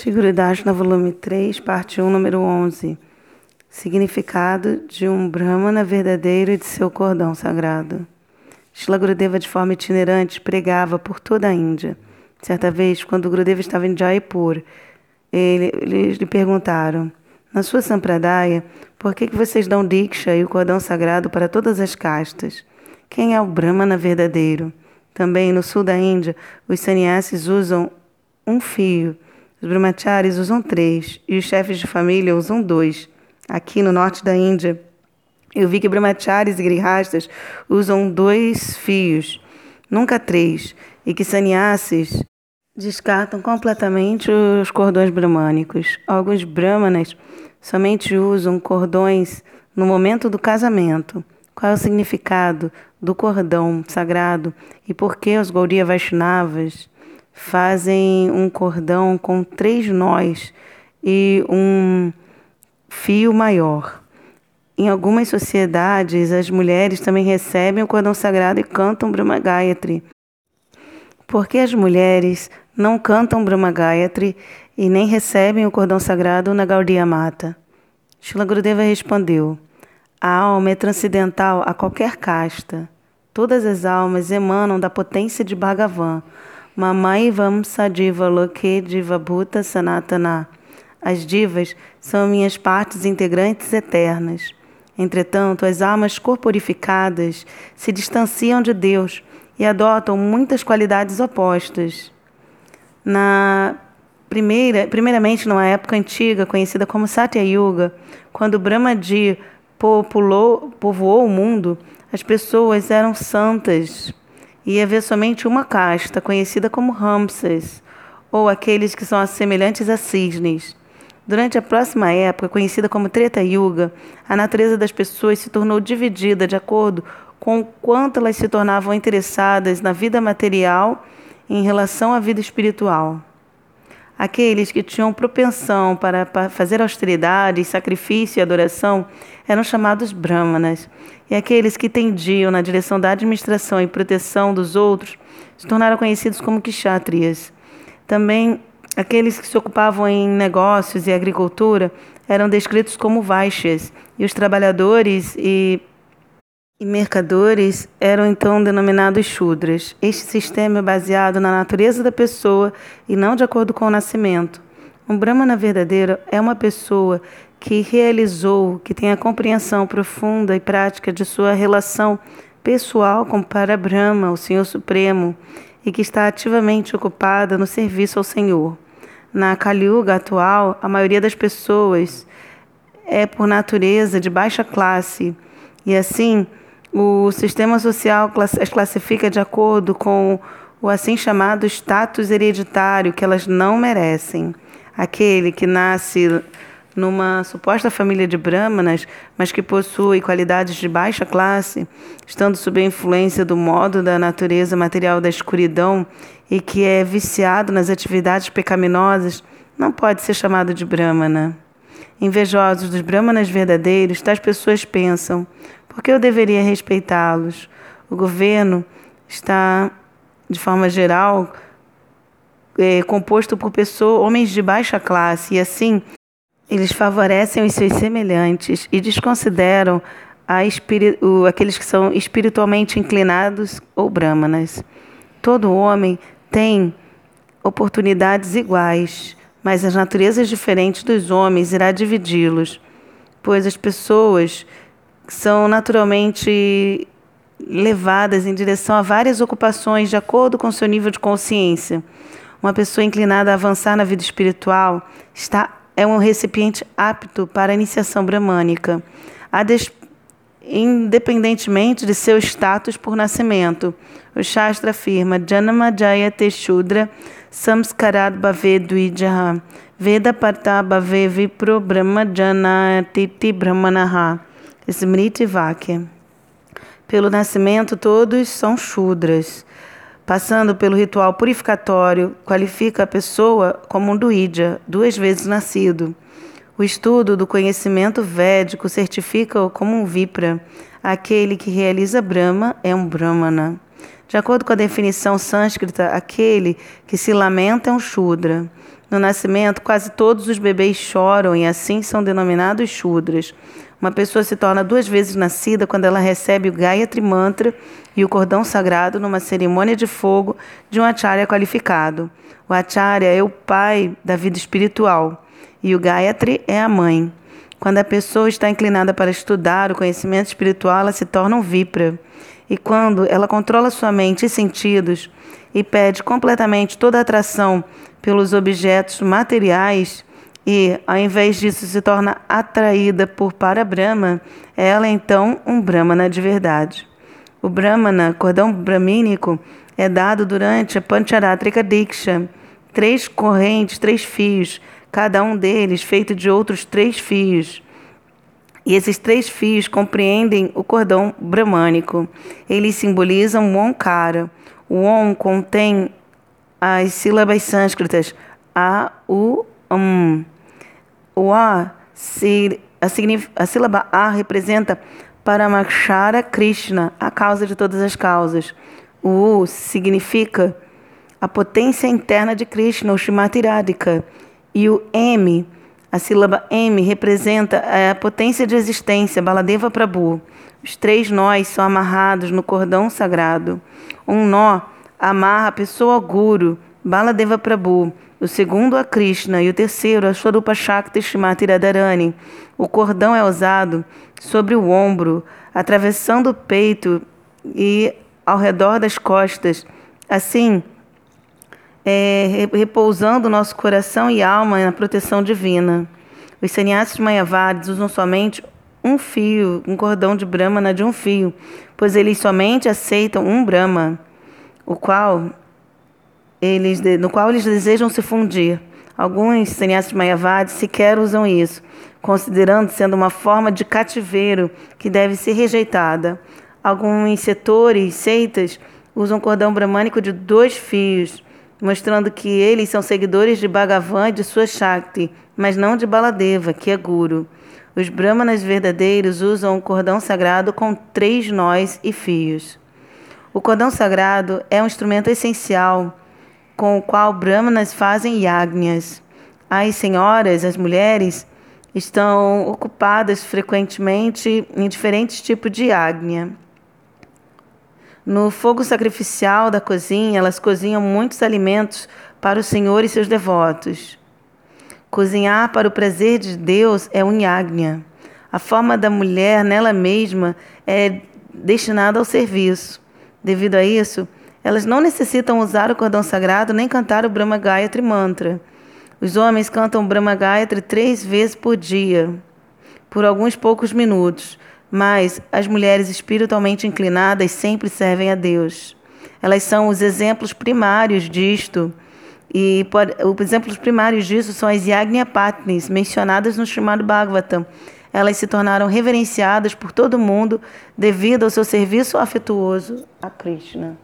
Shiguridashna, volume 3, parte 1, número 11. Significado de um Brahmana verdadeiro e de seu cordão sagrado. Shila Gurudeva, de forma itinerante, pregava por toda a Índia. Certa vez, quando Gurudeva estava em Jaipur, ele, eles lhe perguntaram: Na sua Sampradaya, por que, que vocês dão Diksha e o cordão sagrado para todas as castas? Quem é o Brahmana verdadeiro? Também no sul da Índia, os sannyasis usam um fio os brahmacharis usam três e os chefes de família usam dois. Aqui no norte da Índia, eu vi que brahmacharis e grihastas usam dois fios, nunca três, e que sannyasis descartam completamente os cordões brahmânicos. Alguns brahmanas somente usam cordões no momento do casamento. Qual é o significado do cordão sagrado e por que os Gaudiya Vaishnavas fazem um cordão com três nós e um fio maior. Em algumas sociedades, as mulheres também recebem o cordão sagrado e cantam Brahma Gayatri. Por que as mulheres não cantam Brahma Gayatri e nem recebem o cordão sagrado na Gaudiya Mata? Shila Gurudeva respondeu: A alma é transcendental a qualquer casta. Todas as almas emanam da potência de Bhagavan Mamai Vamsa Diva Loke Diva Bhuta Sanatana. As divas são minhas partes integrantes eternas. Entretanto, as almas corporificadas se distanciam de Deus e adotam muitas qualidades opostas. Na primeira, primeiramente numa época antiga conhecida como Satya Yuga, quando Brahmaji populou, povoou o mundo, as pessoas eram santas, ia haver somente uma casta, conhecida como Ramses, ou aqueles que são semelhantes a cisnes. Durante a próxima época, conhecida como Treta Yuga, a natureza das pessoas se tornou dividida de acordo com o quanto elas se tornavam interessadas na vida material em relação à vida espiritual. Aqueles que tinham propensão para fazer austeridade, sacrifício e adoração eram chamados brahmanas, e aqueles que tendiam na direção da administração e proteção dos outros se tornaram conhecidos como kshatriyas. Também aqueles que se ocupavam em negócios e agricultura eram descritos como vaixas, e os trabalhadores e e mercadores eram então denominados Shudras. Este sistema é baseado na natureza da pessoa e não de acordo com o nascimento. Um Brahmana verdadeiro é uma pessoa que realizou, que tem a compreensão profunda e prática de sua relação pessoal com Parabrahma, o Senhor Supremo, e que está ativamente ocupada no serviço ao Senhor. Na Kali Yuga atual, a maioria das pessoas é por natureza de baixa classe e assim o sistema social as classifica de acordo com o assim chamado status hereditário que elas não merecem. Aquele que nasce numa suposta família de brahmanas, mas que possui qualidades de baixa classe, estando sob a influência do modo da natureza material da escuridão e que é viciado nas atividades pecaminosas, não pode ser chamado de brahmana. Invejosos dos brahmanas verdadeiros, tais pessoas pensam: por que eu deveria respeitá-los? O governo está, de forma geral, é, composto por pessoas, homens de baixa classe, e assim eles favorecem os seus semelhantes e desconsideram o, aqueles que são espiritualmente inclinados ou brahmanas. Todo homem tem oportunidades iguais, mas as naturezas diferentes dos homens irá dividi-los, pois as pessoas são naturalmente levadas em direção a várias ocupações de acordo com seu nível de consciência. Uma pessoa inclinada a avançar na vida espiritual está é um recipiente apto para a iniciação bramânica, independentemente de seu status por nascimento. O Shastra afirma: Janama Jayate Shudra Samskarad Bhave Dvijaha Veda Parta Bhave Vipro Brahma Janatiti Brahmanaha Smriti Vakya. Pelo nascimento, todos são Shudras. Passando pelo ritual purificatório, qualifica a pessoa como um Duidya, duas vezes nascido. O estudo do conhecimento védico certifica-o como um Vipra. Aquele que realiza Brahma é um Brahmana. De acordo com a definição sânscrita, aquele que se lamenta é um Shudra. No nascimento, quase todos os bebês choram e assim são denominados Shudras. Uma pessoa se torna duas vezes nascida quando ela recebe o Gayatri Mantra e o cordão sagrado numa cerimônia de fogo de um acharya qualificado. O acharya é o pai da vida espiritual e o Gayatri é a mãe. Quando a pessoa está inclinada para estudar o conhecimento espiritual, ela se torna um vipra. E quando ela controla sua mente e sentidos e perde completamente toda a atração pelos objetos materiais e, ao invés disso, se torna atraída por Parabrahma, ela é então um Brahmana de verdade. O Brahmana, cordão bramínico, é dado durante a Pancharatrika Diksha, três correntes, três fios, cada um deles feito de outros três fios. E esses três fios compreendem o cordão bramânico. Eles simbolizam o Omkara. O Om contém as sílabas sânscritas A, U, Um. O A, a, sílaba A representa Paramakshara Krishna, a causa de todas as causas. O U significa a potência interna de Krishna, o Shrimati Radhika. E o M a sílaba M representa a potência de existência, Baladeva Prabhu. Os três nós são amarrados no cordão sagrado. Um nó amarra a pessoa ao Guru, Baladeva Prabhu. O segundo a Krishna e o terceiro a Swarupa Shakti Shrimati Radharani. O cordão é usado sobre o ombro, atravessando o peito e ao redor das costas. Assim, é, repousando nosso coração e alma na proteção divina. Os sannyasis mayavadas usam somente um fio, um cordão de Brahmana de um fio, pois eles somente aceitam um Brahma, o qual eles, no qual eles desejam se fundir. Alguns sannyasis mayavadas sequer usam isso, considerando sendo uma forma de cativeiro que deve ser rejeitada. Alguns setores, seitas, usam cordão bramânico de dois fios, mostrando que eles são seguidores de Bhagavan e de sua Shakti, mas não de Baladeva, que é Guru. Os Brahmanas verdadeiros usam o cordão sagrado com três nós e fios. O cordão sagrado é um instrumento essencial com o qual Brahmanas fazem yagnas. As senhoras, as mulheres, estão ocupadas frequentemente em diferentes tipos de yagna. No fogo sacrificial da cozinha, elas cozinham muitos alimentos para o Senhor e seus devotos. Cozinhar para o prazer de Deus é um yagna. A forma da mulher nela mesma é destinada ao serviço. Devido a isso, elas não necessitam usar o cordão sagrado nem cantar o Brahma Gayatri Mantra. Os homens cantam Brahma Gayatri três vezes por dia, por alguns poucos minutos mas as mulheres espiritualmente inclinadas sempre servem a Deus. Elas são os exemplos primários disto. E os exemplos primários disso são as Yagnya Patnis, mencionadas no chamado Bhagavatam. Elas se tornaram reverenciadas por todo mundo devido ao seu serviço afetuoso a Krishna.